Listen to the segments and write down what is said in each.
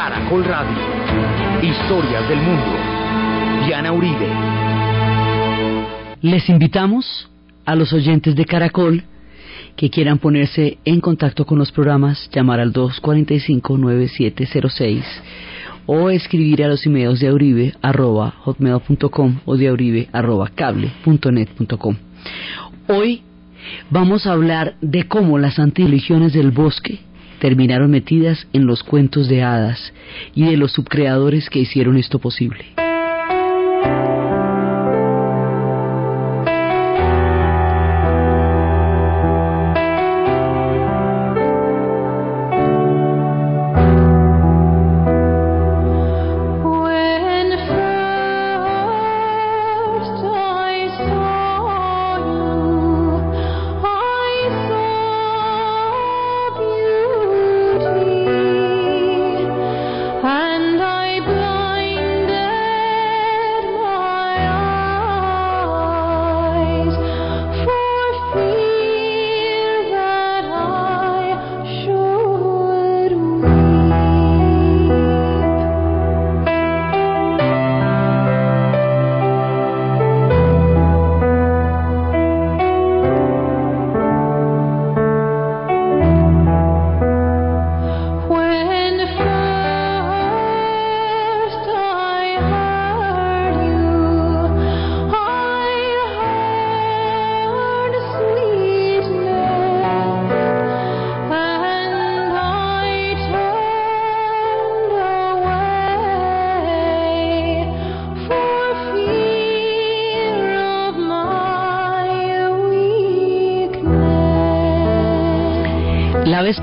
Caracol Radio. Historias del mundo. Diana Uribe. Les invitamos a los oyentes de Caracol que quieran ponerse en contacto con los programas, llamar al 245-9706 o escribir a los emails de auribe hotmail.com o de auribe cable.net.com. Hoy vamos a hablar de cómo las antirreligiones del bosque terminaron metidas en los cuentos de hadas y de los subcreadores que hicieron esto posible.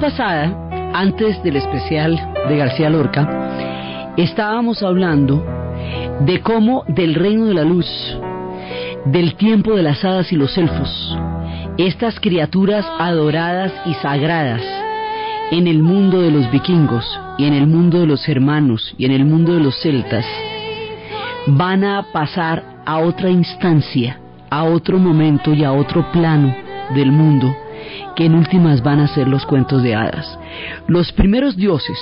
Pasada, antes del especial de García Lorca, estábamos hablando de cómo del reino de la luz, del tiempo de las hadas y los elfos, estas criaturas adoradas y sagradas en el mundo de los vikingos y en el mundo de los germanos y en el mundo de los celtas, van a pasar a otra instancia, a otro momento y a otro plano del mundo que en últimas van a ser los cuentos de hadas. Los primeros dioses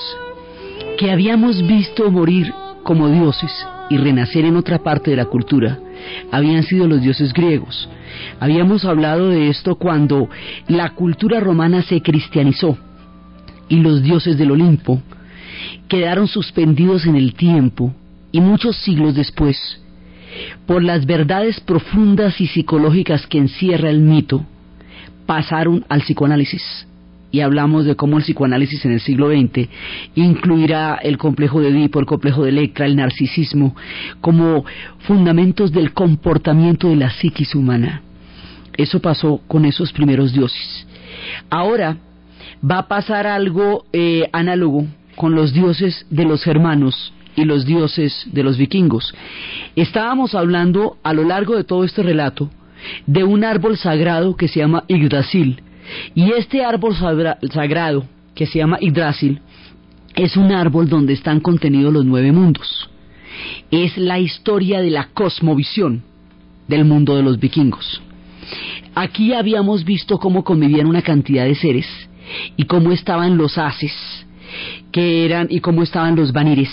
que habíamos visto morir como dioses y renacer en otra parte de la cultura habían sido los dioses griegos. Habíamos hablado de esto cuando la cultura romana se cristianizó y los dioses del Olimpo quedaron suspendidos en el tiempo y muchos siglos después, por las verdades profundas y psicológicas que encierra el mito, pasaron al psicoanálisis y hablamos de cómo el psicoanálisis en el siglo XX incluirá el complejo de Edipo, el complejo de Electra, el narcisismo, como fundamentos del comportamiento de la psiquis humana. Eso pasó con esos primeros dioses. Ahora va a pasar algo eh, análogo con los dioses de los germanos y los dioses de los vikingos. Estábamos hablando a lo largo de todo este relato de un árbol sagrado que se llama Yggdrasil. Y este árbol sagrado que se llama Yggdrasil es un árbol donde están contenidos los nueve mundos. Es la historia de la cosmovisión del mundo de los vikingos. Aquí habíamos visto cómo convivían una cantidad de seres y cómo estaban los haces, que eran y cómo estaban los vanires,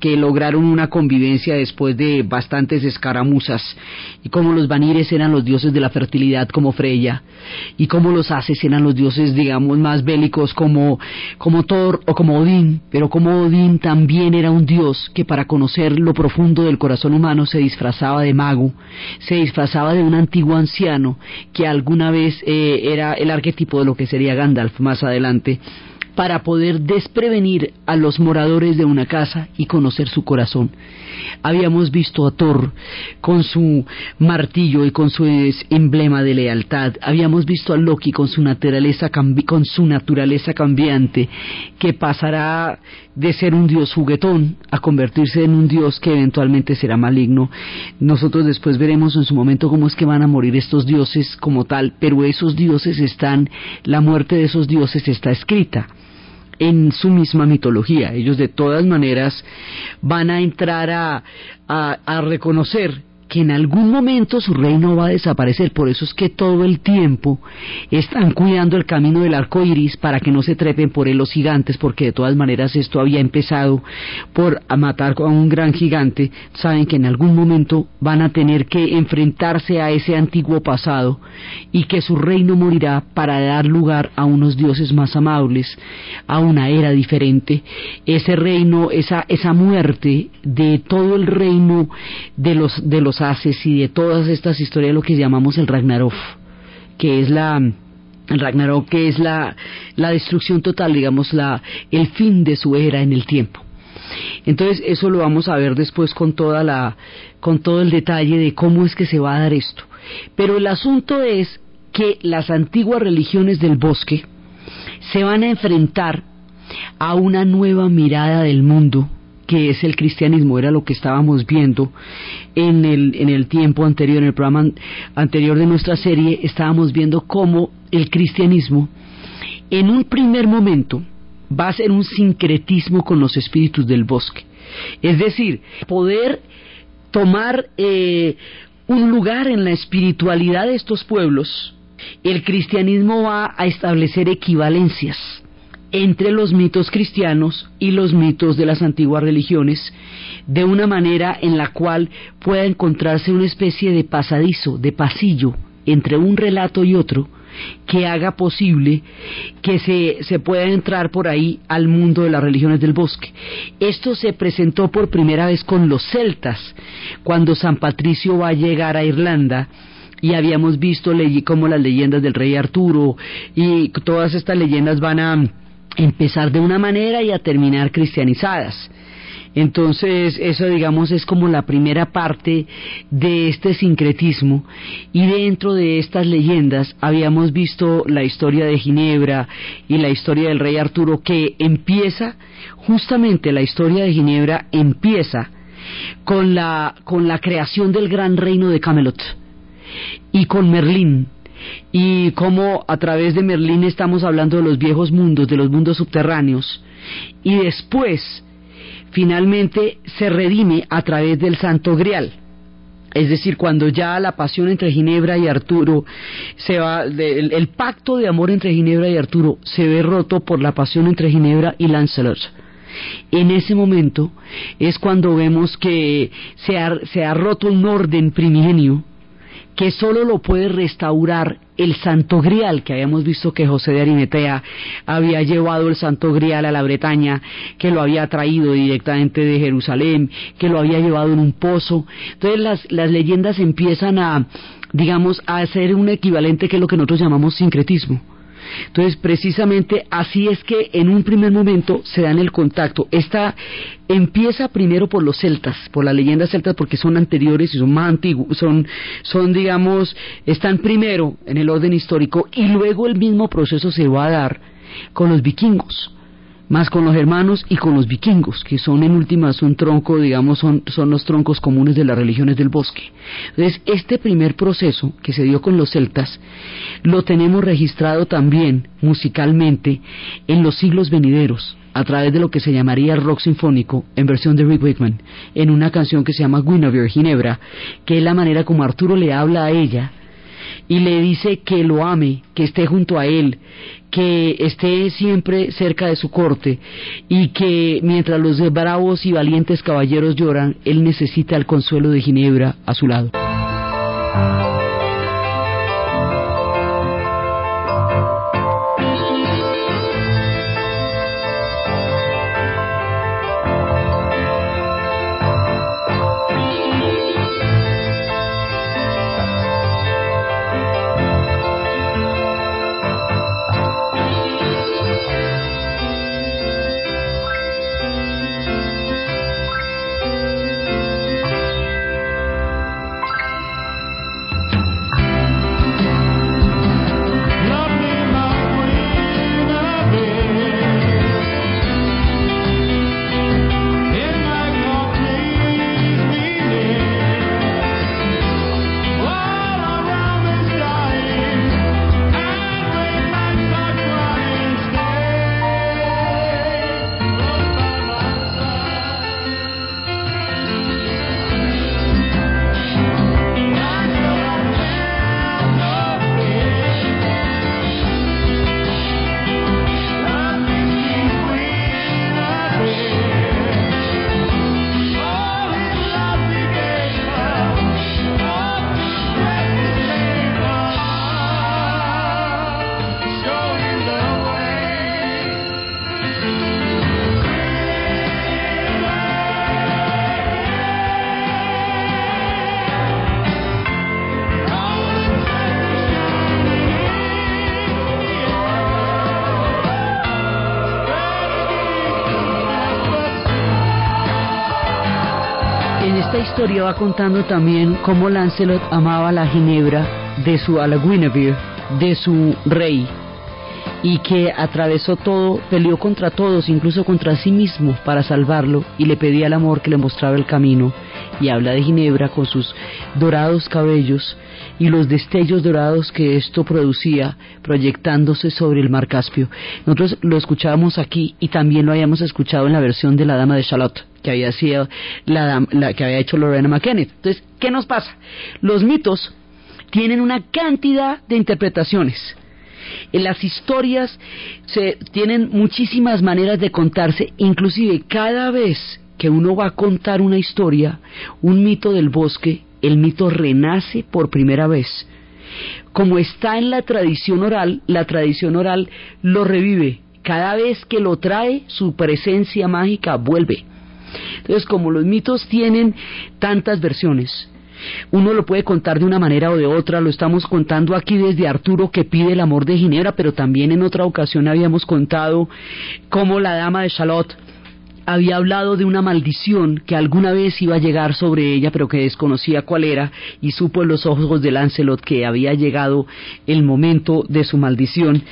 que lograron una convivencia después de bastantes escaramuzas, y como los vanires eran los dioses de la fertilidad como Freya, y como los haces eran los dioses, digamos, más bélicos como, como Thor o como Odín, pero como Odín también era un dios que para conocer lo profundo del corazón humano se disfrazaba de mago, se disfrazaba de un antiguo anciano que alguna vez eh, era el arquetipo de lo que sería Gandalf más adelante, para poder desprevenir a los moradores de una casa y conocer su corazón. Habíamos visto a Thor con su martillo y con su emblema de lealtad. Habíamos visto a Loki con su naturaleza, con su naturaleza cambiante, que pasará de ser un dios juguetón a convertirse en un dios que eventualmente será maligno. Nosotros después veremos en su momento cómo es que van a morir estos dioses como tal, pero esos dioses están, la muerte de esos dioses está escrita en su misma mitología. Ellos de todas maneras van a entrar a, a, reconocer que en algún momento su reino va a desaparecer. Por eso es que todo el tiempo están cuidando el camino del arco iris para que no se trepen por él los gigantes, porque de todas maneras esto había empezado por matar a un gran gigante. Saben que en algún momento van a tener que enfrentarse a ese antiguo pasado y que su reino morirá para dar lugar a unos dioses más amables, a una era diferente. Ese reino, esa, esa muerte de todo el reino de los, de los haces y de todas estas historias, lo que llamamos el Ragnarok, que es la, el Ragnarok que es la, la destrucción total, digamos, la, el fin de su era en el tiempo. Entonces eso lo vamos a ver después con toda la, con todo el detalle de cómo es que se va a dar esto. Pero el asunto es que las antiguas religiones del bosque se van a enfrentar a una nueva mirada del mundo que es el cristianismo, era lo que estábamos viendo en el, en el tiempo anterior, en el programa anterior de nuestra serie, estábamos viendo cómo el cristianismo en un primer momento va a ser un sincretismo con los espíritus del bosque. Es decir, poder tomar eh, un lugar en la espiritualidad de estos pueblos, el cristianismo va a establecer equivalencias entre los mitos cristianos y los mitos de las antiguas religiones, de una manera en la cual pueda encontrarse una especie de pasadizo, de pasillo, entre un relato y otro, que haga posible que se, se, pueda entrar por ahí al mundo de las religiones del bosque. Esto se presentó por primera vez con los celtas, cuando San Patricio va a llegar a Irlanda y habíamos visto como las leyendas del rey Arturo y todas estas leyendas van a empezar de una manera y a terminar cristianizadas. Entonces, eso digamos es como la primera parte de este sincretismo y dentro de estas leyendas habíamos visto la historia de Ginebra y la historia del rey Arturo que empieza, justamente la historia de Ginebra empieza con la, con la creación del gran reino de Camelot y con Merlín y cómo a través de Merlín estamos hablando de los viejos mundos, de los mundos subterráneos, y después finalmente se redime a través del Santo Grial. Es decir, cuando ya la pasión entre Ginebra y Arturo se va, el, el, pacto de amor entre Ginebra y Arturo se ve roto por la pasión entre Ginebra y Lancelot. En ese momento es cuando vemos que se ha, se ha roto un orden primigenio que solo lo puede restaurar el Santo Grial, que habíamos visto que José de Arimetea había llevado el Santo Grial a la Bretaña, que lo había traído directamente de Jerusalén, que lo había llevado en un pozo. Entonces las, las leyendas empiezan a, digamos, a hacer un equivalente que es lo que nosotros llamamos sincretismo. Entonces, precisamente así es que en un primer momento se dan el contacto. Esta empieza primero por los celtas, por las leyendas celtas, porque son anteriores y son más antiguos, son, son, digamos, están primero en el orden histórico y luego el mismo proceso se va a dar con los vikingos más con los hermanos y con los vikingos, que son en últimas un tronco, digamos, son, son los troncos comunes de las religiones del bosque. Entonces, este primer proceso que se dio con los celtas, lo tenemos registrado también musicalmente en los siglos venideros, a través de lo que se llamaría rock sinfónico en versión de Rick Wakeman, en una canción que se llama Guinevere, Ginebra, que es la manera como Arturo le habla a ella y le dice que lo ame, que esté junto a él, que esté siempre cerca de su corte y que mientras los bravos y valientes caballeros lloran, él necesita el consuelo de Ginebra a su lado. Historia contando también cómo Lancelot amaba la ginebra de su a Guinevere, de su rey, y que atravesó todo, peleó contra todos, incluso contra sí mismo, para salvarlo, y le pedía el amor que le mostraba el camino. Y habla de Ginebra con sus dorados cabellos y los destellos dorados que esto producía proyectándose sobre el mar Caspio. Nosotros lo escuchábamos aquí y también lo habíamos escuchado en la versión de la Dama de Charlotte que había sido la, la que había hecho Lorena McKenneth. Entonces, ¿qué nos pasa? Los mitos tienen una cantidad de interpretaciones en las historias se tienen muchísimas maneras de contarse, inclusive cada vez que uno va a contar una historia, un mito del bosque, el mito renace por primera vez. Como está en la tradición oral, la tradición oral lo revive. Cada vez que lo trae, su presencia mágica vuelve. Entonces, como los mitos tienen tantas versiones, uno lo puede contar de una manera o de otra, lo estamos contando aquí desde Arturo que pide el amor de Ginebra, pero también en otra ocasión habíamos contado cómo la dama de Charlotte había hablado de una maldición que alguna vez iba a llegar sobre ella, pero que desconocía cuál era, y supo en los ojos de Lancelot que había llegado el momento de su maldición.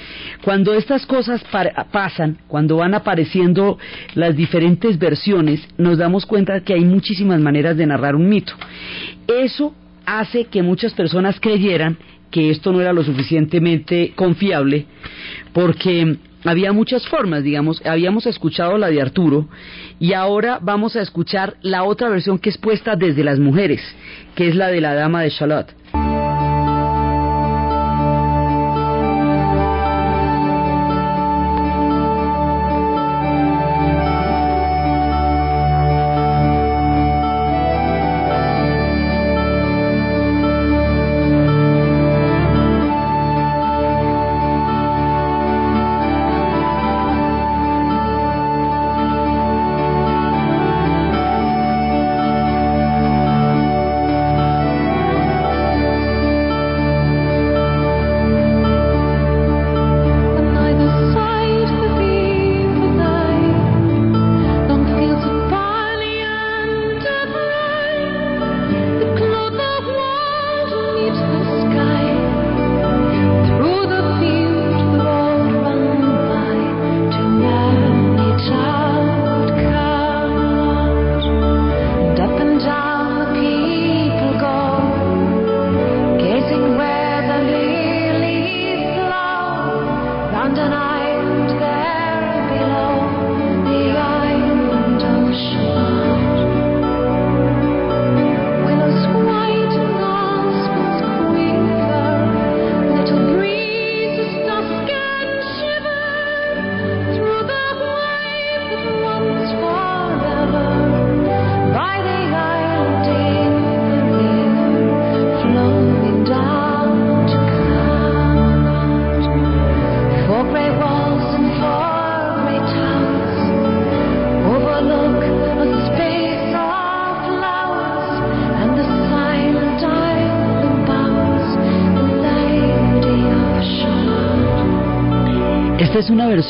Cuando estas cosas pasan, cuando van apareciendo las diferentes versiones, nos damos cuenta que hay muchísimas maneras de narrar un mito. Eso hace que muchas personas creyeran que esto no era lo suficientemente confiable, porque había muchas formas, digamos, habíamos escuchado la de Arturo y ahora vamos a escuchar la otra versión que es puesta desde las mujeres, que es la de la dama de Charlotte.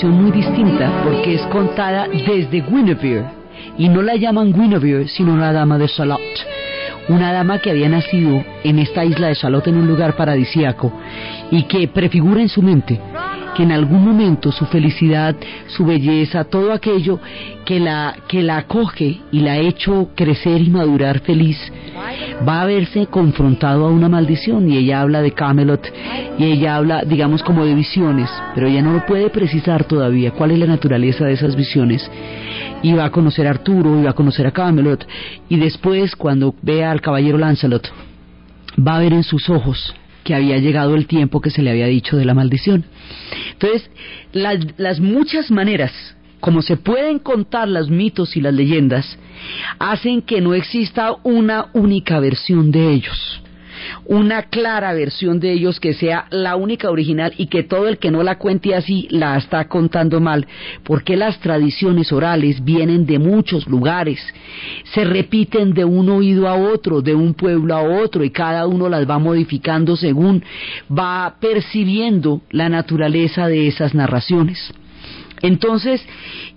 Muy distinta porque es contada desde Guinevere. Y no la llaman Guinevere sino la dama de Salot, una dama que había nacido en esta isla de Salot en un lugar paradisíaco y que prefigura en su mente que en algún momento su felicidad, su belleza, todo aquello que la, que la acoge y la ha hecho crecer y madurar feliz, va a verse confrontado a una maldición y ella habla de Camelot y ella habla, digamos, como de visiones, pero ella no lo puede precisar todavía cuál es la naturaleza de esas visiones. Y va a conocer a Arturo, y va a conocer a Camelot, y después, cuando vea al caballero Lancelot, va a ver en sus ojos que había llegado el tiempo que se le había dicho de la maldición. Entonces, las, las muchas maneras como se pueden contar los mitos y las leyendas, hacen que no exista una única versión de ellos una clara versión de ellos que sea la única original y que todo el que no la cuente así la está contando mal, porque las tradiciones orales vienen de muchos lugares, se repiten de un oído a otro, de un pueblo a otro y cada uno las va modificando según va percibiendo la naturaleza de esas narraciones. Entonces,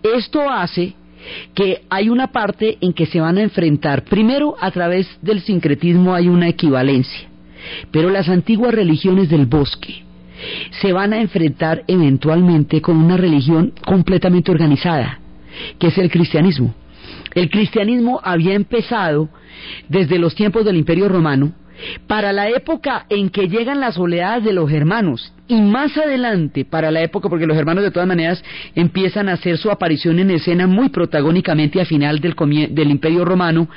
esto hace que hay una parte en que se van a enfrentar. Primero, a través del sincretismo hay una equivalencia, pero las antiguas religiones del bosque se van a enfrentar eventualmente con una religión completamente organizada, que es el cristianismo. El cristianismo había empezado desde los tiempos del Imperio Romano, para la época en que llegan las oleadas de los germanos y más adelante para la época, porque los hermanos de todas maneras empiezan a hacer su aparición en escena muy protagónicamente a final del, del Imperio Romano,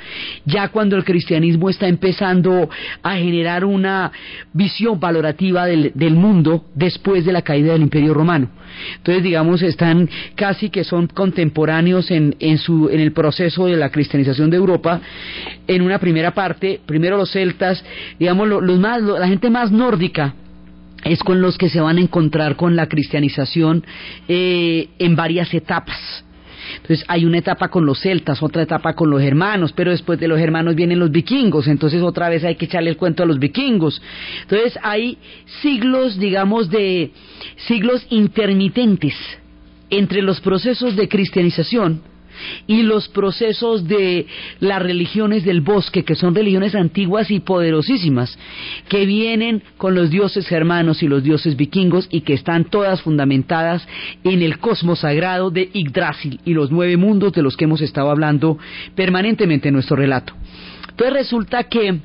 ya cuando el cristianismo está empezando a generar una visión valorativa del, mundo después de la caída del Imperio Romano. Entonces, digamos, están casi que son contemporáneos en, su, en el proceso de la cristianización de Europa. En una primera parte, primero los celtas, digamos, los más, la gente más nórdica, es con los que se van a encontrar con la cristianización eh, en varias etapas. Entonces hay una etapa con los celtas, otra etapa con los hermanos, pero después de los hermanos vienen los vikingos, entonces otra vez hay que echarle el cuento a los vikingos. Entonces hay siglos, digamos, de siglos intermitentes entre los procesos de cristianización y los procesos de las religiones del bosque, que son religiones antiguas y poderosísimas, que vienen con los dioses germanos y los dioses vikingos y que están todas fundamentadas en el cosmos sagrado de Yggdrasil y los nueve mundos de los que hemos estado hablando permanentemente en nuestro relato. Entonces resulta que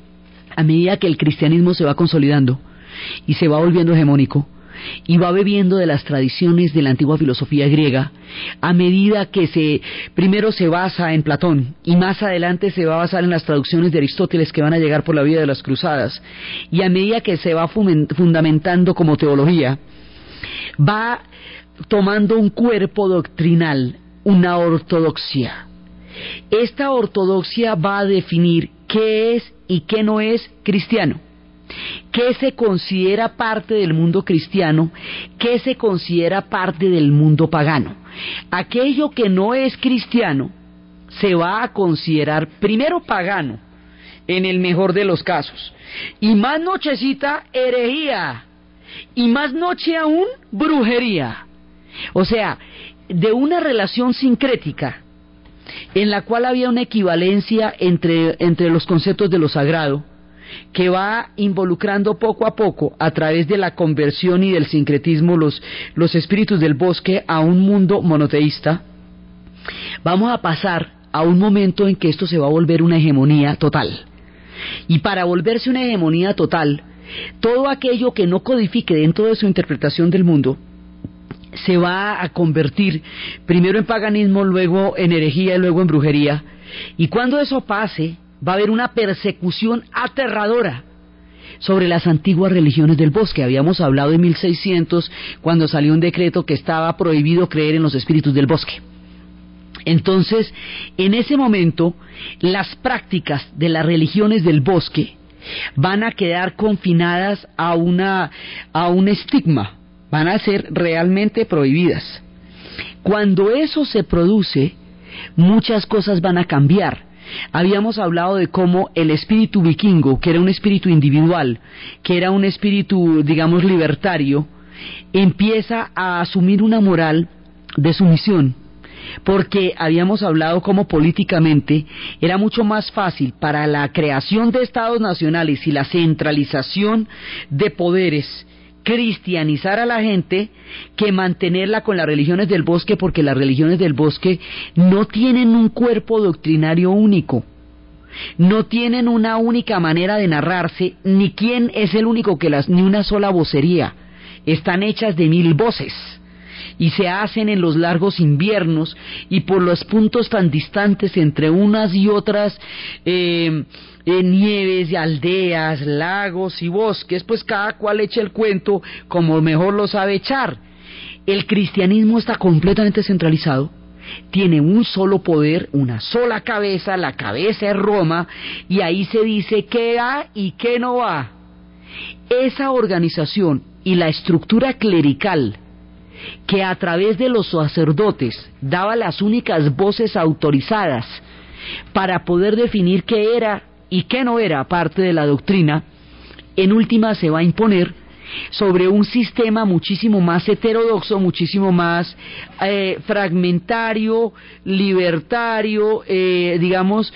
a medida que el cristianismo se va consolidando y se va volviendo hegemónico, y va bebiendo de las tradiciones de la antigua filosofía griega a medida que se primero se basa en Platón y más adelante se va a basar en las traducciones de Aristóteles que van a llegar por la vida de las cruzadas y a medida que se va fundamentando como teología va tomando un cuerpo doctrinal, una ortodoxia. Esta ortodoxia va a definir qué es y qué no es cristiano ¿Qué se considera parte del mundo cristiano? ¿Qué se considera parte del mundo pagano? Aquello que no es cristiano se va a considerar primero pagano, en el mejor de los casos, y más nochecita herejía, y más noche aún brujería. O sea, de una relación sincrética en la cual había una equivalencia entre, entre los conceptos de lo sagrado, que va involucrando poco a poco, a través de la conversión y del sincretismo, los, los espíritus del bosque a un mundo monoteísta, vamos a pasar a un momento en que esto se va a volver una hegemonía total. Y para volverse una hegemonía total, todo aquello que no codifique dentro de su interpretación del mundo, se va a convertir primero en paganismo, luego en herejía y luego en brujería. Y cuando eso pase, va a haber una persecución aterradora sobre las antiguas religiones del bosque. Habíamos hablado en 1600 cuando salió un decreto que estaba prohibido creer en los espíritus del bosque. Entonces, en ese momento, las prácticas de las religiones del bosque van a quedar confinadas a, una, a un estigma, van a ser realmente prohibidas. Cuando eso se produce, muchas cosas van a cambiar Habíamos hablado de cómo el espíritu vikingo, que era un espíritu individual, que era un espíritu, digamos, libertario, empieza a asumir una moral de sumisión, porque habíamos hablado cómo políticamente era mucho más fácil para la creación de estados nacionales y la centralización de poderes cristianizar a la gente que mantenerla con las religiones del bosque porque las religiones del bosque no tienen un cuerpo doctrinario único. No tienen una única manera de narrarse, ni quién es el único que las, ni una sola vocería. Están hechas de mil voces y se hacen en los largos inviernos y por los puntos tan distantes entre unas y otras eh, en nieves y aldeas, lagos y bosques, pues cada cual echa el cuento como mejor lo sabe echar. El cristianismo está completamente centralizado, tiene un solo poder, una sola cabeza, la cabeza es Roma, y ahí se dice qué va y qué no va. Esa organización y la estructura clerical que a través de los sacerdotes daba las únicas voces autorizadas para poder definir qué era y qué no era parte de la doctrina, en última se va a imponer sobre un sistema muchísimo más heterodoxo, muchísimo más eh, fragmentario, libertario, eh, digamos,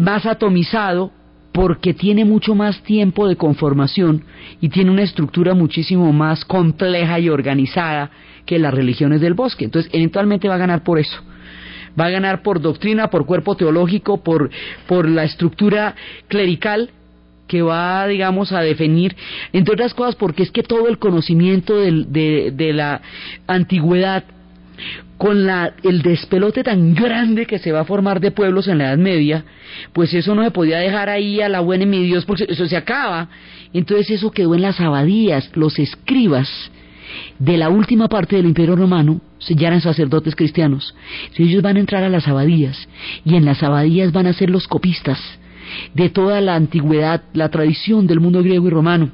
más atomizado, porque tiene mucho más tiempo de conformación y tiene una estructura muchísimo más compleja y organizada que las religiones del bosque. Entonces, eventualmente va a ganar por eso. Va a ganar por doctrina, por cuerpo teológico, por, por la estructura clerical que va, digamos, a definir, entre otras cosas, porque es que todo el conocimiento de, de la antigüedad con la, el despelote tan grande que se va a formar de pueblos en la Edad Media, pues eso no se podía dejar ahí a la buena y mi Dios, porque eso se acaba. Entonces eso quedó en las abadías, los escribas de la última parte del Imperio Romano, ya eran sacerdotes cristianos. Ellos van a entrar a las abadías y en las abadías van a ser los copistas de toda la antigüedad, la tradición del mundo griego y romano.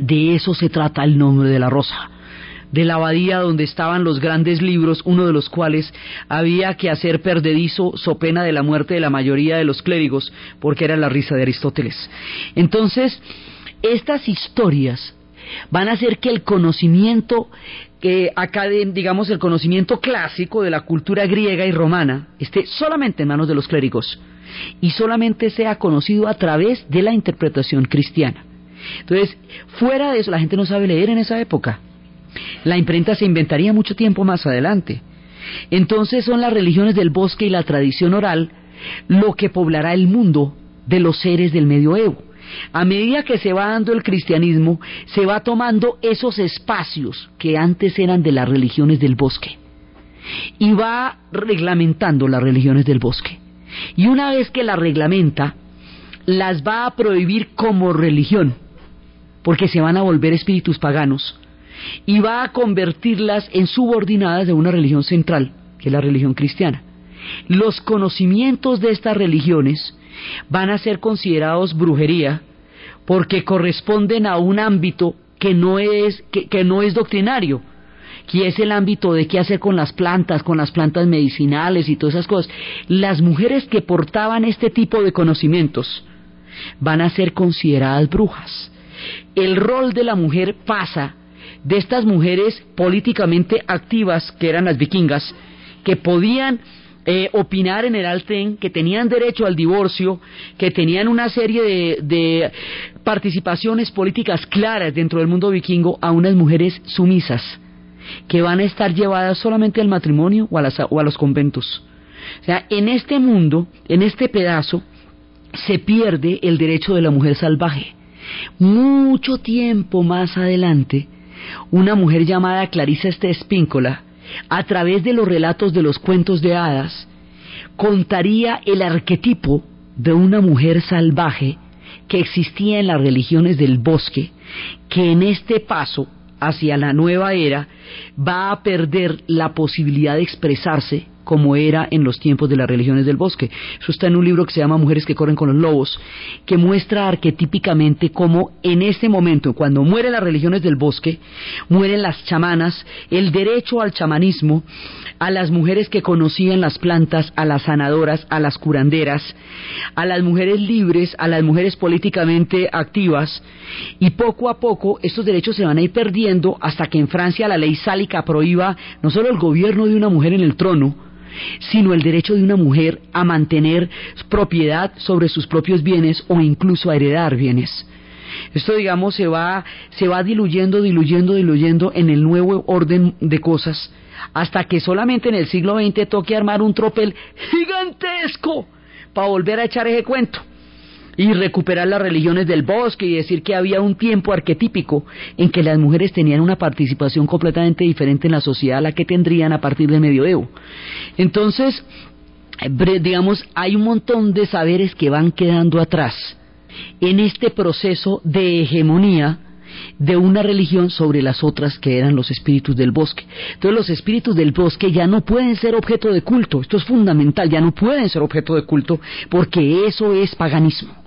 De eso se trata el nombre de la rosa de la abadía donde estaban los grandes libros, uno de los cuales había que hacer perdedizo so pena de la muerte de la mayoría de los clérigos, porque era la risa de Aristóteles. Entonces, estas historias van a hacer que el conocimiento que acá digamos el conocimiento clásico de la cultura griega y romana esté solamente en manos de los clérigos y solamente sea conocido a través de la interpretación cristiana. Entonces, fuera de eso, la gente no sabe leer en esa época. La imprenta se inventaría mucho tiempo más adelante. Entonces son las religiones del bosque y la tradición oral lo que poblará el mundo de los seres del medioevo. A medida que se va dando el cristianismo, se va tomando esos espacios que antes eran de las religiones del bosque y va reglamentando las religiones del bosque. Y una vez que las reglamenta, las va a prohibir como religión, porque se van a volver espíritus paganos y va a convertirlas en subordinadas de una religión central, que es la religión cristiana. Los conocimientos de estas religiones van a ser considerados brujería porque corresponden a un ámbito que no es, que, no es doctrinario, que es el ámbito de qué hacer con las plantas, con las plantas medicinales y todas esas cosas. Las mujeres que portaban este tipo de conocimientos van a ser consideradas brujas. El rol de la mujer pasa de estas mujeres políticamente activas, que eran las vikingas, que podían eh, opinar en el Alten, que tenían derecho al divorcio, que tenían una serie de, de, participaciones políticas claras dentro del mundo vikingo, a unas mujeres sumisas, que van a estar llevadas solamente al matrimonio o a, las, o a los conventos. O sea, en este mundo, en este pedazo, se pierde el derecho de la mujer salvaje. Mucho tiempo más adelante, una mujer llamada Clarisa Espíncola, a través de los relatos de los cuentos de hadas, contaría el arquetipo de una mujer salvaje que existía en las religiones del bosque, que en este paso hacia la nueva era va a perder la posibilidad de expresarse como era en los tiempos de las religiones del bosque. Eso está en un libro que se llama Mujeres que corren con los lobos, que muestra arquetípicamente cómo en este momento, cuando mueren las religiones del bosque, mueren las chamanas, el derecho al chamanismo, a las mujeres que conocían las plantas, a las sanadoras, a las curanderas, a las mujeres libres, a las mujeres políticamente activas, y poco a poco estos derechos se van a ir perdiendo hasta que en Francia la ley sálica prohíba no solo el gobierno de una mujer en el trono, sino el derecho de una mujer a mantener propiedad sobre sus propios bienes o incluso a heredar bienes. Esto, digamos, se va, se va diluyendo, diluyendo, diluyendo en el nuevo orden de cosas, hasta que solamente en el siglo XX toque armar un tropel gigantesco para volver a echar ese cuento y recuperar las religiones del bosque y decir que había un tiempo arquetípico en que las mujeres tenían una participación completamente diferente en la sociedad a la que tendrían a partir del medioevo. Entonces, digamos, hay un montón de saberes que van quedando atrás en este proceso de hegemonía de una religión sobre las otras que eran los espíritus del bosque. Entonces los espíritus del bosque ya no pueden ser objeto de culto, esto es fundamental, ya no pueden ser objeto de culto porque eso es paganismo.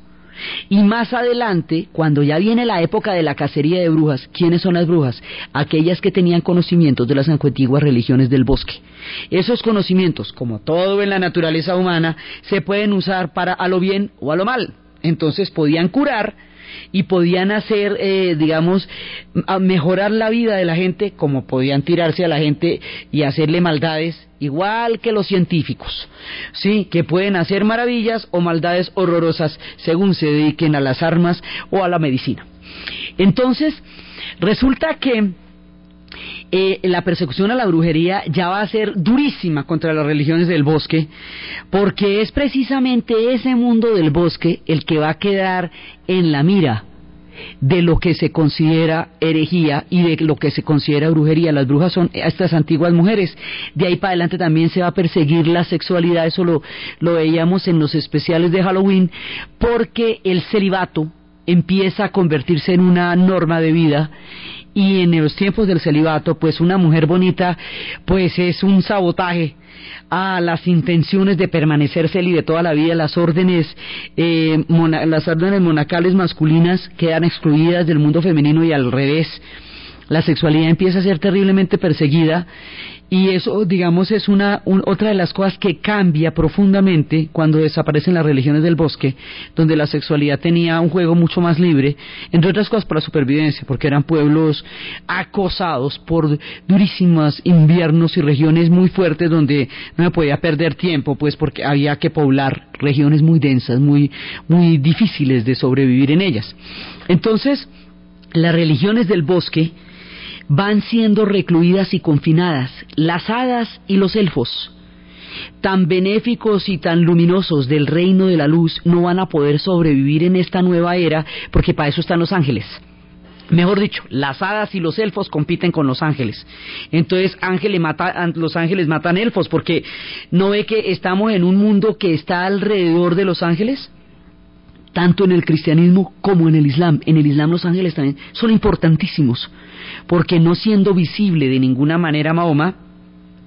Y más adelante, cuando ya viene la época de la cacería de brujas, ¿quiénes son las brujas? Aquellas que tenían conocimientos de las antiguas religiones del bosque. Esos conocimientos, como todo en la naturaleza humana, se pueden usar para a lo bien o a lo mal. Entonces podían curar y podían hacer, eh, digamos, mejorar la vida de la gente, como podían tirarse a la gente y hacerle maldades, igual que los científicos, sí, que pueden hacer maravillas o maldades horrorosas según se dediquen a las armas o a la medicina. Entonces, resulta que eh, la persecución a la brujería ya va a ser durísima contra las religiones del bosque, porque es precisamente ese mundo del bosque el que va a quedar en la mira de lo que se considera herejía y de lo que se considera brujería. Las brujas son estas antiguas mujeres. De ahí para adelante también se va a perseguir la sexualidad, eso lo, lo veíamos en los especiales de Halloween, porque el celibato empieza a convertirse en una norma de vida y en los tiempos del celibato, pues una mujer bonita, pues es un sabotaje a las intenciones de permanecer celi de toda la vida, las órdenes, eh, las órdenes monacales masculinas quedan excluidas del mundo femenino y al revés. La sexualidad empieza a ser terriblemente perseguida y eso, digamos, es una otra de las cosas que cambia profundamente cuando desaparecen las religiones del bosque, donde la sexualidad tenía un juego mucho más libre, entre otras cosas por la supervivencia, porque eran pueblos acosados por durísimos inviernos y regiones muy fuertes donde no se podía perder tiempo, pues porque había que poblar regiones muy densas, muy, muy difíciles de sobrevivir en ellas. Entonces, las religiones del bosque van siendo recluidas y confinadas, las hadas y los elfos. Tan benéficos y tan luminosos del reino de la luz no van a poder sobrevivir en esta nueva era porque para eso están los ángeles. Mejor dicho, las hadas y los elfos compiten con los ángeles. Entonces, ángeles mata, los ángeles matan elfos porque no ve que estamos en un mundo que está alrededor de los ángeles tanto en el cristianismo como en el Islam. En el Islam los ángeles también son importantísimos porque no siendo visible de ninguna manera Mahoma,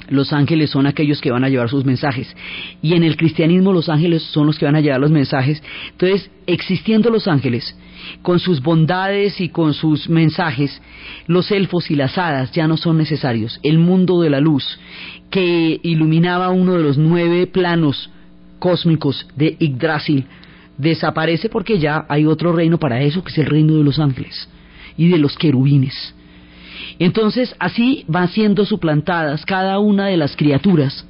los ángeles son aquellos que van a llevar sus mensajes. Y en el cristianismo los ángeles son los que van a llevar los mensajes. Entonces, existiendo los ángeles, con sus bondades y con sus mensajes, los elfos y las hadas ya no son necesarios. El mundo de la luz, que iluminaba uno de los nueve planos cósmicos de Yggdrasil, desaparece porque ya hay otro reino para eso, que es el reino de los ángeles y de los querubines. Entonces así van siendo suplantadas cada una de las criaturas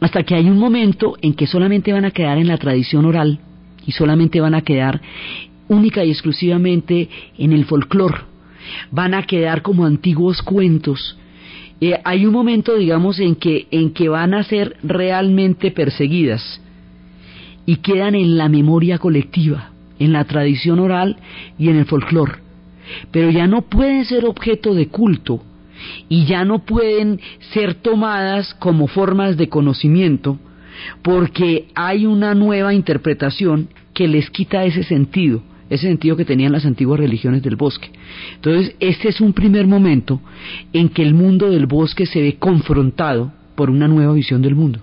hasta que hay un momento en que solamente van a quedar en la tradición oral y solamente van a quedar única y exclusivamente en el folclore. Van a quedar como antiguos cuentos. Eh, hay un momento, digamos, en que, en que van a ser realmente perseguidas y quedan en la memoria colectiva, en la tradición oral y en el folclore pero ya no pueden ser objeto de culto y ya no pueden ser tomadas como formas de conocimiento porque hay una nueva interpretación que les quita ese sentido, ese sentido que tenían las antiguas religiones del bosque. Entonces, este es un primer momento en que el mundo del bosque se ve confrontado por una nueva visión del mundo.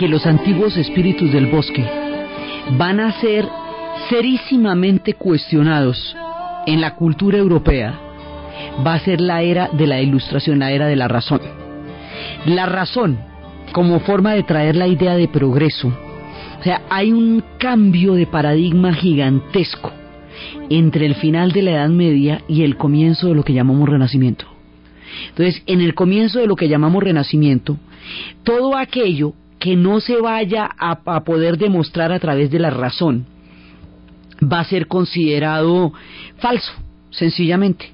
Que los antiguos espíritus del bosque van a ser serísimamente cuestionados en la cultura europea va a ser la era de la ilustración, la era de la razón. La razón, como forma de traer la idea de progreso, o sea, hay un cambio de paradigma gigantesco entre el final de la Edad Media y el comienzo de lo que llamamos Renacimiento. Entonces, en el comienzo de lo que llamamos Renacimiento, todo aquello que no se vaya a, poder demostrar a través de la razón va a ser considerado falso, sencillamente.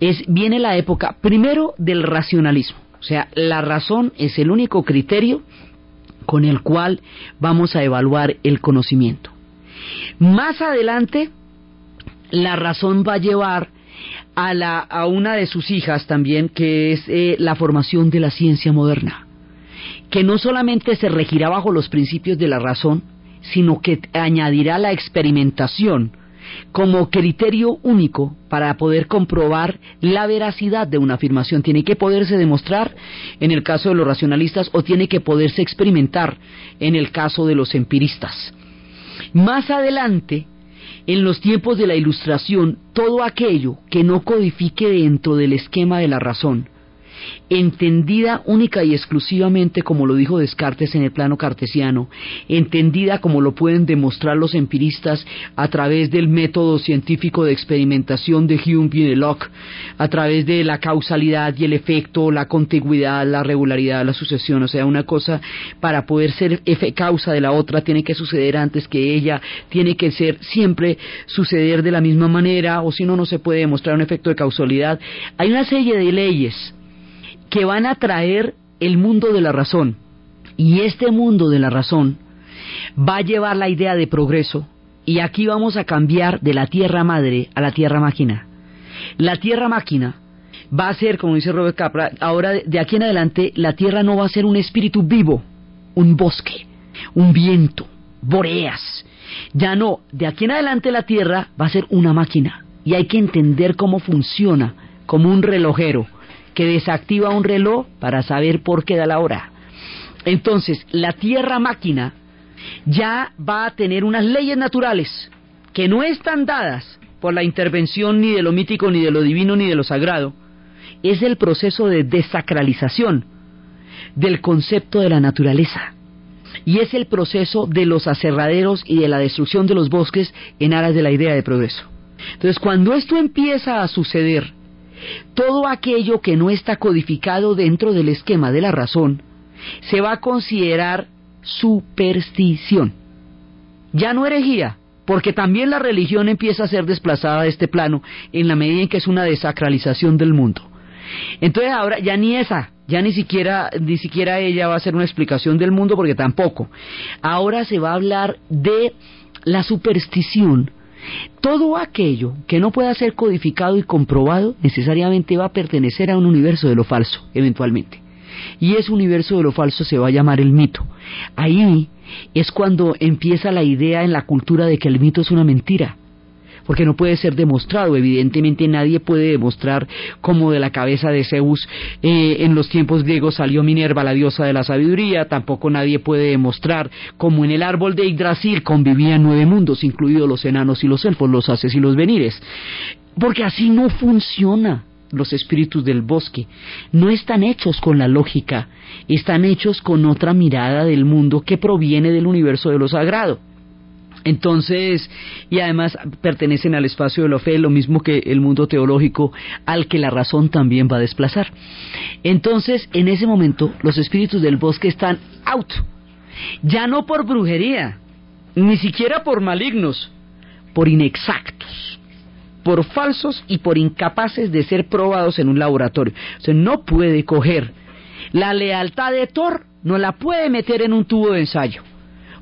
Es, viene la época primero del racionalismo, o sea, la razón es el único criterio con el cual vamos a evaluar el conocimiento. Más adelante, la razón va a llevar a, la, a una de sus hijas también, que es eh, la formación de la ciencia moderna, que no solamente se regirá bajo los principios de la razón, sino que añadirá la experimentación como criterio único para poder comprobar la veracidad de una afirmación. Tiene que poderse demostrar en el caso de los racionalistas o tiene que poderse experimentar en el caso de los empiristas. Más adelante, en los tiempos de la Ilustración, todo aquello que no codifique dentro del esquema de la razón, entendida única y exclusivamente como lo dijo Descartes en el plano cartesiano, entendida como lo pueden demostrar los empiristas a través del método científico de experimentación de Hume y de Locke, a través de la causalidad y el efecto, la contigüidad, la regularidad, la sucesión, o sea, una cosa para poder ser causa de la otra tiene que suceder antes que ella, tiene que ser siempre suceder de la misma manera, o si no, no se puede demostrar un efecto de causalidad. Hay una serie de leyes que van a traer el mundo de la razón. Y este mundo de la razón va a llevar la idea de progreso. Y aquí vamos a cambiar de la tierra madre a la tierra máquina. La tierra máquina va a ser, como dice Robert Capra, ahora de aquí en adelante la tierra no va a ser un espíritu vivo, un bosque, un viento, boreas. Ya no, de aquí en adelante la tierra va a ser una máquina. Y hay que entender cómo funciona, como un relojero que desactiva un reloj para saber por qué da la hora. Entonces, la tierra máquina ya va a tener unas leyes naturales que no están dadas por la intervención ni de lo mítico, ni de lo divino, ni de lo sagrado. Es el proceso de desacralización del concepto de la naturaleza. Y es el proceso de los aserraderos y de la destrucción de los bosques en aras de la idea de progreso. Entonces, cuando esto empieza a suceder, todo aquello que no está codificado dentro del esquema de la razón se va a considerar superstición. Ya no herejía, porque también la religión empieza a ser desplazada de este plano en la medida en que es una desacralización del mundo. Entonces ahora ya ni esa, ya ni siquiera, ni siquiera ella va a ser una explicación del mundo porque tampoco. Ahora se va a hablar de la superstición todo aquello que no pueda ser codificado y comprobado necesariamente va a pertenecer a un universo de lo falso, eventualmente. Y ese universo de lo falso se va a llamar el mito. Ahí es cuando empieza la idea en la cultura de que el mito es una mentira porque no puede ser demostrado. Evidentemente nadie puede demostrar cómo de la cabeza de Zeus eh, en los tiempos griegos salió Minerva, la diosa de la sabiduría, tampoco nadie puede demostrar cómo en el árbol de Yggdrasil convivían nueve mundos, incluidos los enanos y los elfos, los haces y los venires. Porque así no funciona los espíritus del bosque. No están hechos con la lógica, están hechos con otra mirada del mundo que proviene del universo de lo sagrado. Entonces, y además pertenecen al espacio de la fe, lo mismo que el mundo teológico al que la razón también va a desplazar. Entonces, en ese momento, los espíritus del bosque están out, ya no por brujería, ni siquiera por malignos, por inexactos, por falsos y por incapaces de ser probados en un laboratorio. O sea, no puede coger la lealtad de Thor, no la puede meter en un tubo de ensayo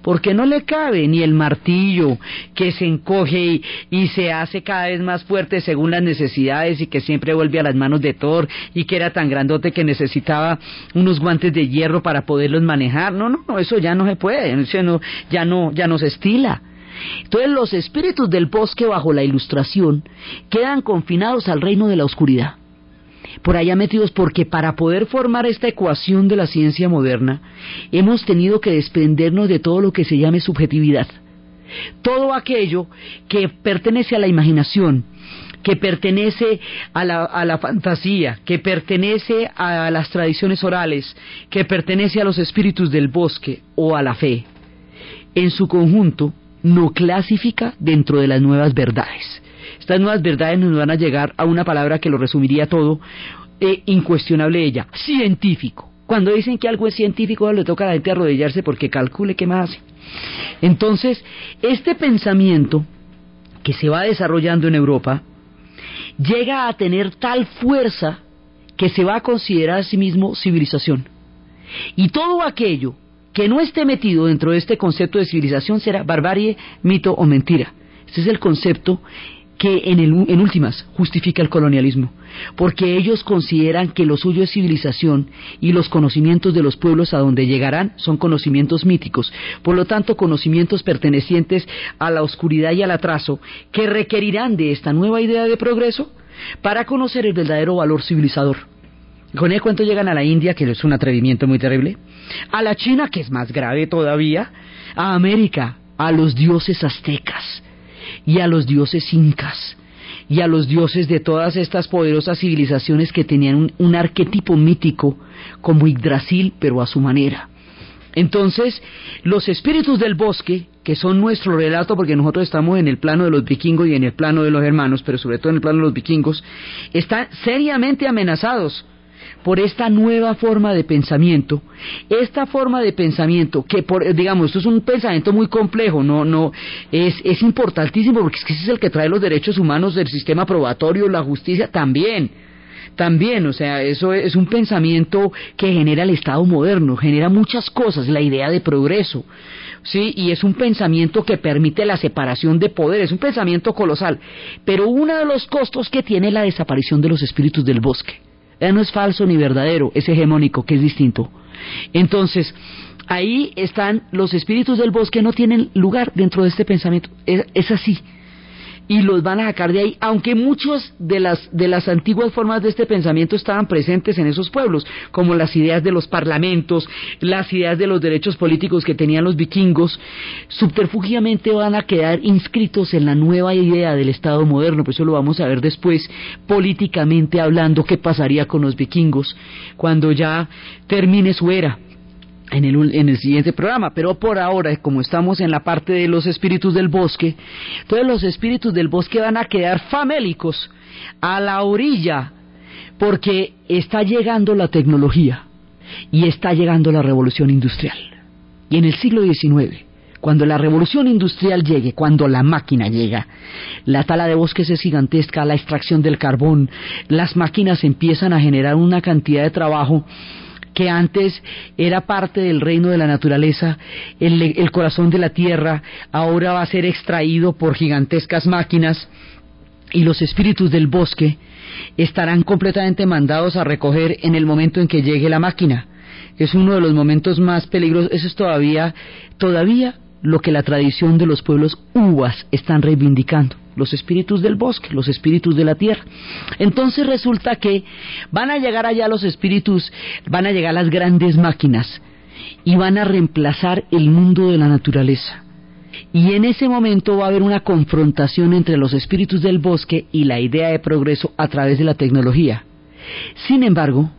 porque no le cabe ni el martillo que se encoge y, se hace cada vez más fuerte según las necesidades y que siempre vuelve a las manos de Thor y que era tan grandote que necesitaba unos guantes de hierro para poderlos manejar. No, no, eso ya no se puede, eso ya no, ya no se estila. Entonces los espíritus del bosque bajo la ilustración quedan confinados al reino de la oscuridad por allá metidos porque para poder formar esta ecuación de la ciencia moderna hemos tenido que desprendernos de todo lo que se llame subjetividad. Todo aquello que pertenece a la imaginación, que pertenece a la, a la fantasía, que pertenece a las tradiciones orales, que pertenece a los espíritus del bosque o a la fe, en su conjunto no clasifica dentro de las nuevas verdades. Estas nuevas verdades nos van a llegar a una palabra que lo resumiría todo, e incuestionable ella, científico. Cuando dicen que algo es científico, le toca a la gente arrodillarse porque calcule qué más hace. Entonces, este pensamiento que se va desarrollando en Europa llega a tener tal fuerza que se va a considerar a sí mismo civilización. Y todo aquello que no esté metido dentro de este concepto de civilización será barbarie, mito o mentira. Este es el concepto que en, en últimas justifica el colonialismo, porque ellos consideran que lo suyo es civilización y los conocimientos de los pueblos a donde llegarán son conocimientos míticos, por lo tanto conocimientos pertenecientes a la oscuridad y al atraso que requerirán de esta nueva idea de progreso para conocer el verdadero valor civilizador. ¿Con el cuento llegan a la India, que es un atrevimiento muy terrible? A la China, que es más grave todavía, a América, a los dioses aztecas, y a los dioses incas y a los dioses de todas estas poderosas civilizaciones que tenían un, arquetipo mítico como Yggdrasil, pero a su manera. Entonces, los espíritus del bosque, que son nuestro relato, porque nosotros estamos en el plano de los vikingos y en el plano de los hermanos, pero sobre todo en el plano de los vikingos, están seriamente amenazados por esta nueva forma de pensamiento, esta forma de pensamiento que por digamos, esto es un pensamiento muy complejo, no no es es importantísimo porque es que ese es el que trae los derechos humanos del sistema probatorio, la justicia también. También, o sea, eso es un pensamiento que genera el Estado moderno, genera muchas cosas, la idea de progreso, ¿sí? Y es un pensamiento que permite la separación de poderes, un pensamiento colosal. Pero uno de los costos que tiene la desaparición de los espíritus del bosque. Ya no es falso ni verdadero, es hegemónico, que es distinto. Entonces, ahí están los espíritus del bosque, no tienen lugar dentro de este pensamiento. es así y los van a sacar de ahí, aunque muchas de las, de las antiguas formas de este pensamiento estaban presentes en esos pueblos, como las ideas de los parlamentos, las ideas de los derechos políticos que tenían los vikingos, subterfugiamente van a quedar inscritos en la nueva idea del Estado moderno, pues eso lo vamos a ver después, políticamente hablando, qué pasaría con los vikingos cuando ya termine su era en el, en el siguiente programa, pero por ahora, como estamos en la parte de los espíritus del bosque, todos los espíritus del bosque van a quedar famélicos a la orilla, porque está llegando la tecnología y está llegando la revolución industrial. Y en el siglo XIX, cuando la revolución industrial llegue, cuando la máquina llega, la tala de bosques es gigantesca, la extracción del carbón, las máquinas empiezan a generar una cantidad de trabajo que antes era parte del reino de la naturaleza, el, corazón de la tierra, ahora va a ser extraído por gigantescas máquinas y los espíritus del bosque estarán completamente mandados a recoger en el momento en que llegue la máquina. Es uno de los momentos más peligrosos. Eso es todavía, todavía lo que la tradición de los pueblos uvas están reivindicando los espíritus del bosque, los espíritus de la tierra. Entonces resulta que van a llegar allá los espíritus, van a llegar las grandes máquinas y van a reemplazar el mundo de la naturaleza. Y en ese momento va a haber una confrontación entre los espíritus del bosque y la idea de progreso a través de la tecnología. Sin embargo,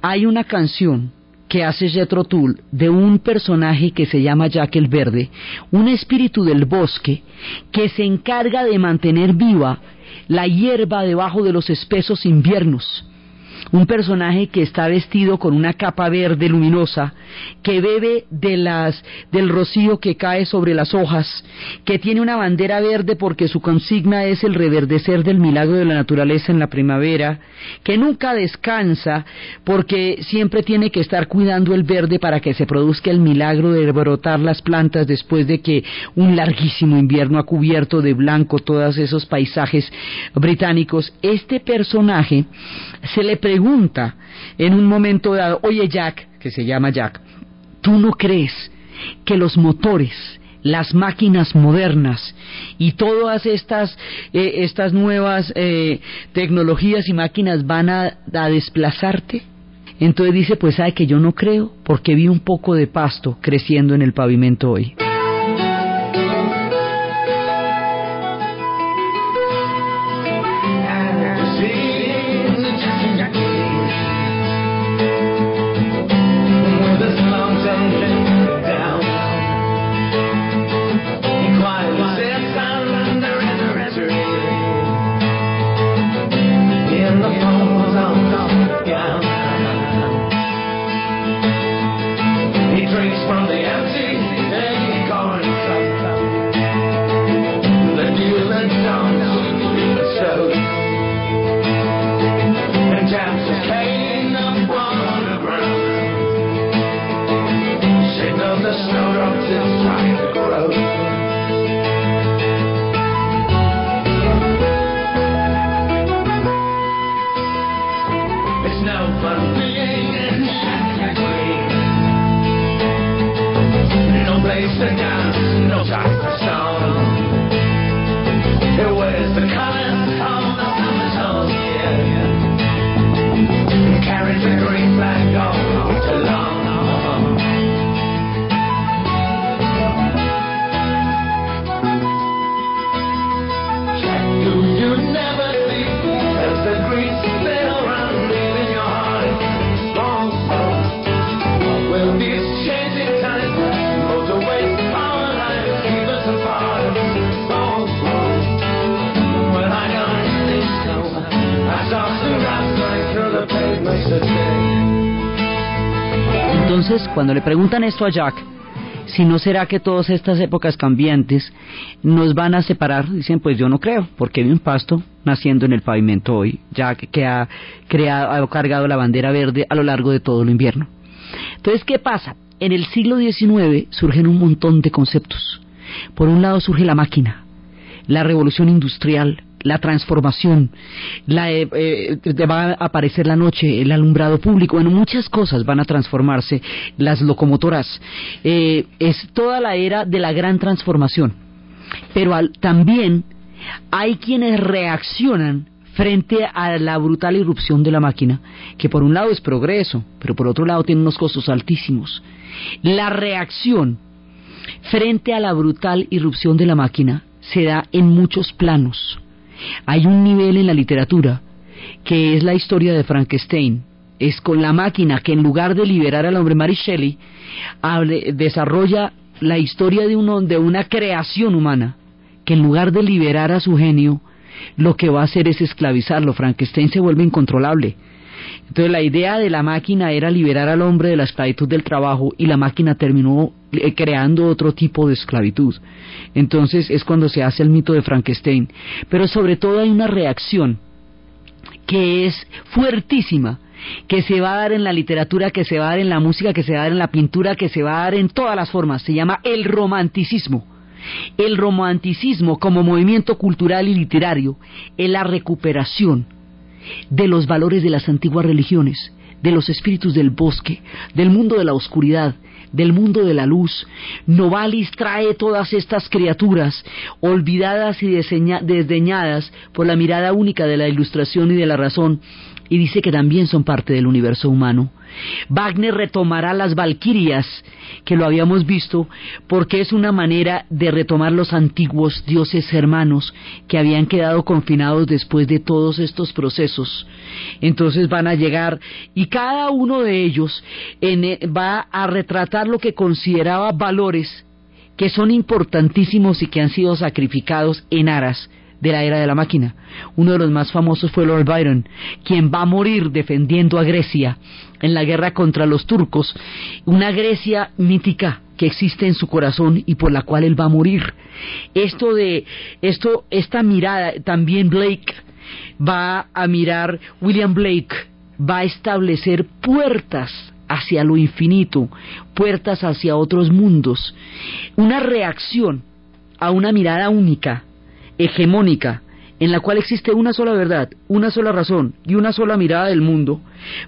hay una canción que hace Jethro Tull de un personaje que se llama Jack el Verde, un espíritu del bosque que se encarga de mantener viva la hierba debajo de los espesos inviernos un personaje que está vestido con una capa verde luminosa, que bebe de las, del rocío que cae sobre las hojas, que tiene una bandera verde porque su consigna es el reverdecer del milagro de la naturaleza en la primavera, que nunca descansa porque siempre tiene que estar cuidando el verde para que se produzca el milagro de brotar las plantas después de que un larguísimo invierno ha cubierto de blanco todos esos paisajes británicos. Este personaje se le pregunta en un momento dado, oye Jack, que se llama Jack, ¿tú no crees que los motores, las máquinas modernas y todas estas, eh, estas nuevas eh, tecnologías y máquinas van a, a desplazarte? Entonces dice, pues sabe que yo no creo porque vi un poco de pasto creciendo en el pavimento hoy. Cuando le preguntan esto a Jack, si no será que todas estas épocas cambiantes nos van a separar, dicen, pues yo no creo, porque hay un pasto naciendo en el pavimento hoy, Jack que ha creado, ha cargado la bandera verde a lo largo de todo el invierno. Entonces, ¿qué pasa? En el siglo XIX surgen un montón de conceptos. Por un lado surge la máquina, la revolución industrial, la transformación, la, eh, eh, va a aparecer la noche, el alumbrado público, bueno, muchas cosas van a transformarse, las locomotoras, eh, es toda la era de la gran transformación. Pero también hay quienes reaccionan frente a la brutal irrupción de la máquina, que por un lado es progreso, pero por otro lado tiene unos costos altísimos. La reacción frente a la brutal irrupción de la máquina se da en muchos planos. Hay un nivel en la literatura que es la historia de Frankenstein. Es con la máquina que en lugar de liberar al hombre, Mary Shelley desarrolla la historia de, de una creación humana que en lugar de liberar a su genio, lo que va a hacer es esclavizarlo. Frankenstein se vuelve incontrolable. Entonces la idea de la máquina era liberar al hombre de la esclavitud del trabajo y la máquina terminó eh, creando otro tipo de esclavitud. Entonces es cuando se hace el mito de Frankenstein. Pero sobre todo hay una reacción que es fuertísima que se va a dar en la literatura, que se va a dar en la música, que se va a dar en la pintura, que se va a dar en todas las formas. Se llama el romanticismo. El romanticismo como movimiento cultural y literario es la recuperación de los valores de las antiguas religiones, de los espíritus del bosque, del mundo de la oscuridad, del mundo de la luz. Novalis trae todas estas criaturas olvidadas y desdeñadas por la mirada única de la ilustración y de la razón y dice que también son parte del universo humano. Wagner retomará las Valquirias, que lo habíamos visto, porque es una manera de retomar los antiguos dioses hermanos que habían quedado confinados después de todos estos procesos. Entonces van a llegar y cada uno de ellos eh, va a retratar lo que consideraba valores que son importantísimos y que han sido sacrificados en aras de la era de la máquina. Uno de los más famosos fue Lord Byron, quien va a morir defendiendo a Grecia en la guerra contra los turcos, una Grecia mítica que existe en su corazón y por la cual él va a morir. Esto de esto esta mirada también Blake va a mirar William Blake va a establecer puertas hacia lo infinito, puertas hacia otros mundos, una reacción a una mirada única hegemónica en la cual existe una sola verdad, una sola razón y una sola mirada del mundo,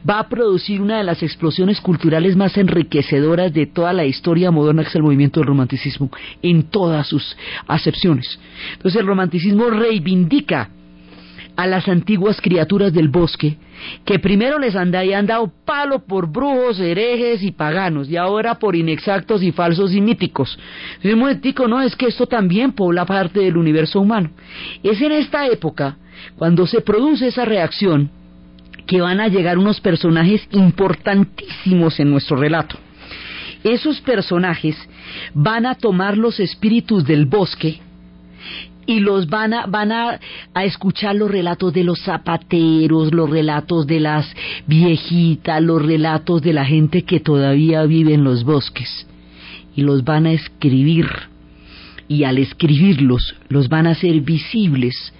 va a producir una de las explosiones culturales más enriquecedoras de toda la historia moderna, que es el movimiento del romanticismo, en todas sus acepciones. Entonces el romanticismo reivindica a las antiguas criaturas del bosque, que primero les han dado palo por brujos, herejes y paganos, y ahora por inexactos y falsos y míticos. Es muy no, es que esto también pobla parte del universo humano. Es en esta época, cuando se produce esa reacción, que van a llegar unos personajes importantísimos en nuestro relato. Esos personajes van a tomar los espíritus del bosque y los van a van a, escuchar los relatos de los zapateros, los relatos de las viejitas, los relatos de la gente que todavía vive en los bosques y los van a escribir y al escribirlos los van a hacer visibles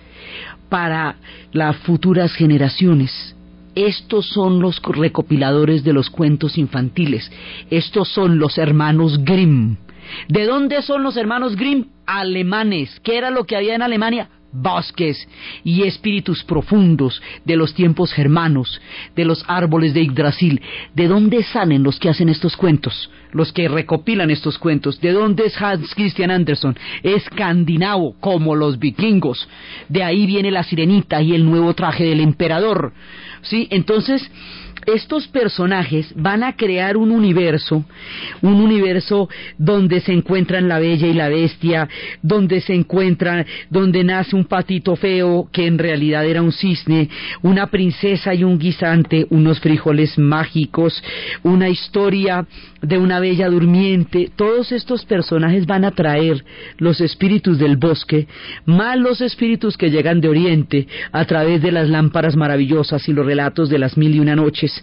para las futuras generaciones. Estos son los recopiladores de los cuentos infantiles. Estos son los hermanos Grimm. ¿De dónde son los hermanos Grimm? Alemanes. ¿Qué era lo que había en Alemania? bosques y espíritus profundos de los tiempos germanos, de los árboles de Yggdrasil. ¿De dónde salen los que hacen estos cuentos? Los que recopilan estos cuentos. ¿De dónde es Hans Christian Andersen? Escandinavo, como los vikingos. De ahí viene la sirenita y el nuevo traje del emperador. ¿Sí? Entonces, estos personajes van a crear un universo, un universo donde se encuentran la bella y la bestia, donde se encuentran, donde nace un patito feo que en realidad era un cisne, una princesa y un guisante, unos frijoles mágicos, una historia de una bella durmiente. Todos estos personajes van a traer los espíritus del bosque, más los espíritus que llegan de Oriente a través de las lámparas maravillosas y los relatos de las mil y una noches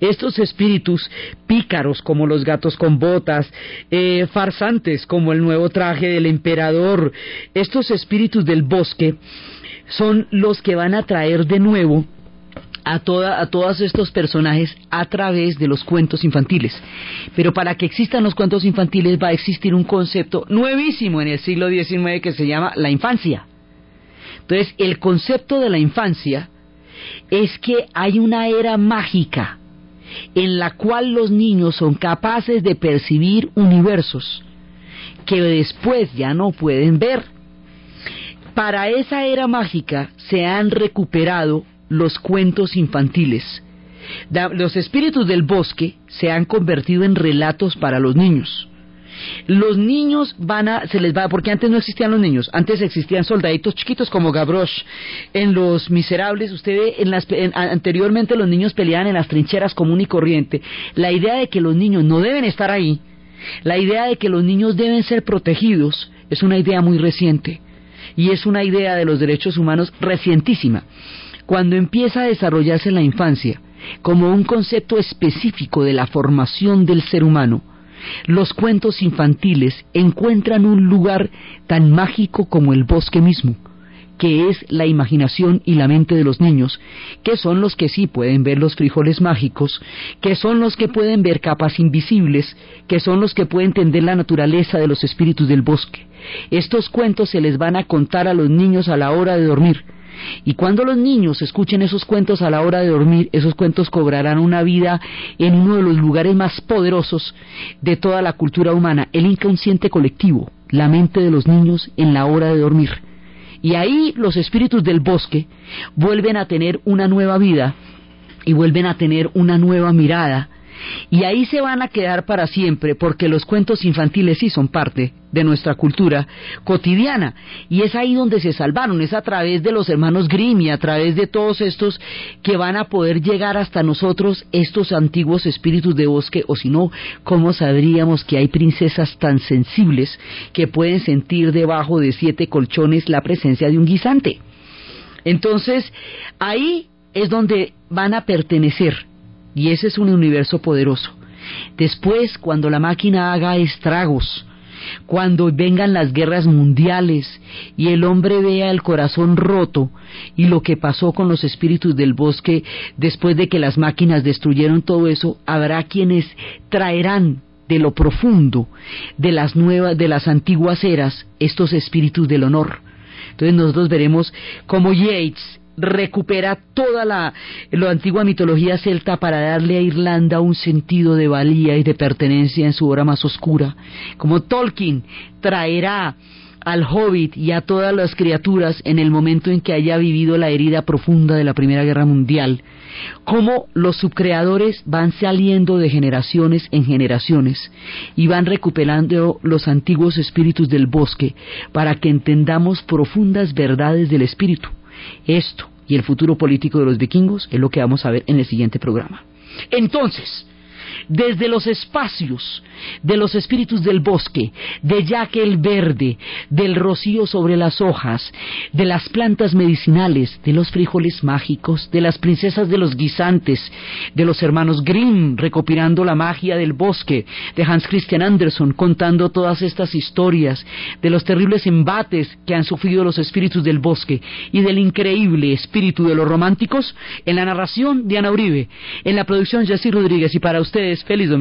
estos espíritus pícaros como los gatos con botas, eh, farsantes como el nuevo traje del emperador, estos espíritus del bosque son los que van a traer de nuevo a, toda, a todos estos personajes a través de los cuentos infantiles. Pero para que existan los cuentos infantiles va a existir un concepto nuevísimo en el siglo XIX que se llama la infancia. Entonces, el concepto de la infancia es que hay una era mágica en la cual los niños son capaces de percibir universos que después ya no pueden ver. Para esa era mágica se han recuperado los cuentos infantiles. Los espíritus del bosque se han convertido en relatos para los niños. Los niños van a, se les va, porque antes no existían los niños, antes existían soldaditos chiquitos como Gavroche. En Los Miserables, usted ve, en las, anteriormente los niños peleaban en las trincheras común y corriente. La idea de que los niños no deben estar ahí, la idea de que los niños deben ser protegidos, es una idea muy reciente. Y es una idea de los derechos humanos recientísima cuando empieza a desarrollarse en la infancia como un concepto específico de la formación del ser humano, los cuentos infantiles encuentran un lugar tan mágico como el bosque mismo, que es la imaginación y la mente de los niños, que son los que sí pueden ver los frijoles mágicos, que son los que pueden ver capas invisibles, que son los que pueden entender la naturaleza de los espíritus del bosque. Estos cuentos se les van a contar a los niños a la hora de dormir, y cuando los niños escuchen esos cuentos a la hora de dormir, esos cuentos cobrarán una vida en uno de los lugares más poderosos de toda la cultura humana, el inconsciente colectivo, la mente de los niños en la hora de dormir. Y ahí los espíritus del bosque vuelven a tener una nueva vida y vuelven a tener una nueva mirada y ahí se van a quedar para siempre porque los cuentos infantiles sí son parte de nuestra cultura cotidiana y es ahí donde se salvaron, es a través de los hermanos Grimm y a través de todos estos que van a poder llegar hasta nosotros estos antiguos espíritus de bosque o si no, ¿cómo sabríamos que hay princesas tan sensibles que pueden sentir debajo de siete colchones la presencia de un guisante? Entonces, ahí es donde van a pertenecer y ese es un universo poderoso. Después, cuando la máquina haga estragos, cuando vengan las guerras mundiales y el hombre vea el corazón roto y lo que pasó con los espíritus del bosque después de que las máquinas destruyeron todo eso, habrá quienes traerán de lo profundo de las nuevas de las antiguas eras estos espíritus del honor. Entonces nosotros veremos cómo Yates recupera toda la, antigua mitología celta para darle a Irlanda un sentido de valía y de pertenencia en su hora más oscura. Como Tolkien traerá al hobbit y a todas las criaturas en el momento en que haya vivido la herida profunda de la Primera Guerra Mundial, como los subcreadores van saliendo de generaciones en generaciones y van recuperando los antiguos espíritus del bosque para que entendamos profundas verdades del espíritu. Esto y el futuro político de los vikingos es lo que vamos a ver en el siguiente programa. Entonces, desde los espacios de los espíritus del bosque, de Jack el verde, del rocío sobre las hojas, de las plantas medicinales, de los frijoles mágicos, de las princesas de los guisantes, de los hermanos Grimm recopilando la magia del bosque, de Hans Christian Andersen contando todas estas historias, de los terribles embates que han sufrido los espíritus del bosque y del increíble espíritu de los románticos, en la narración de Ana Uribe, en la producción Jessy Rodríguez y para ustedes feliz domingo.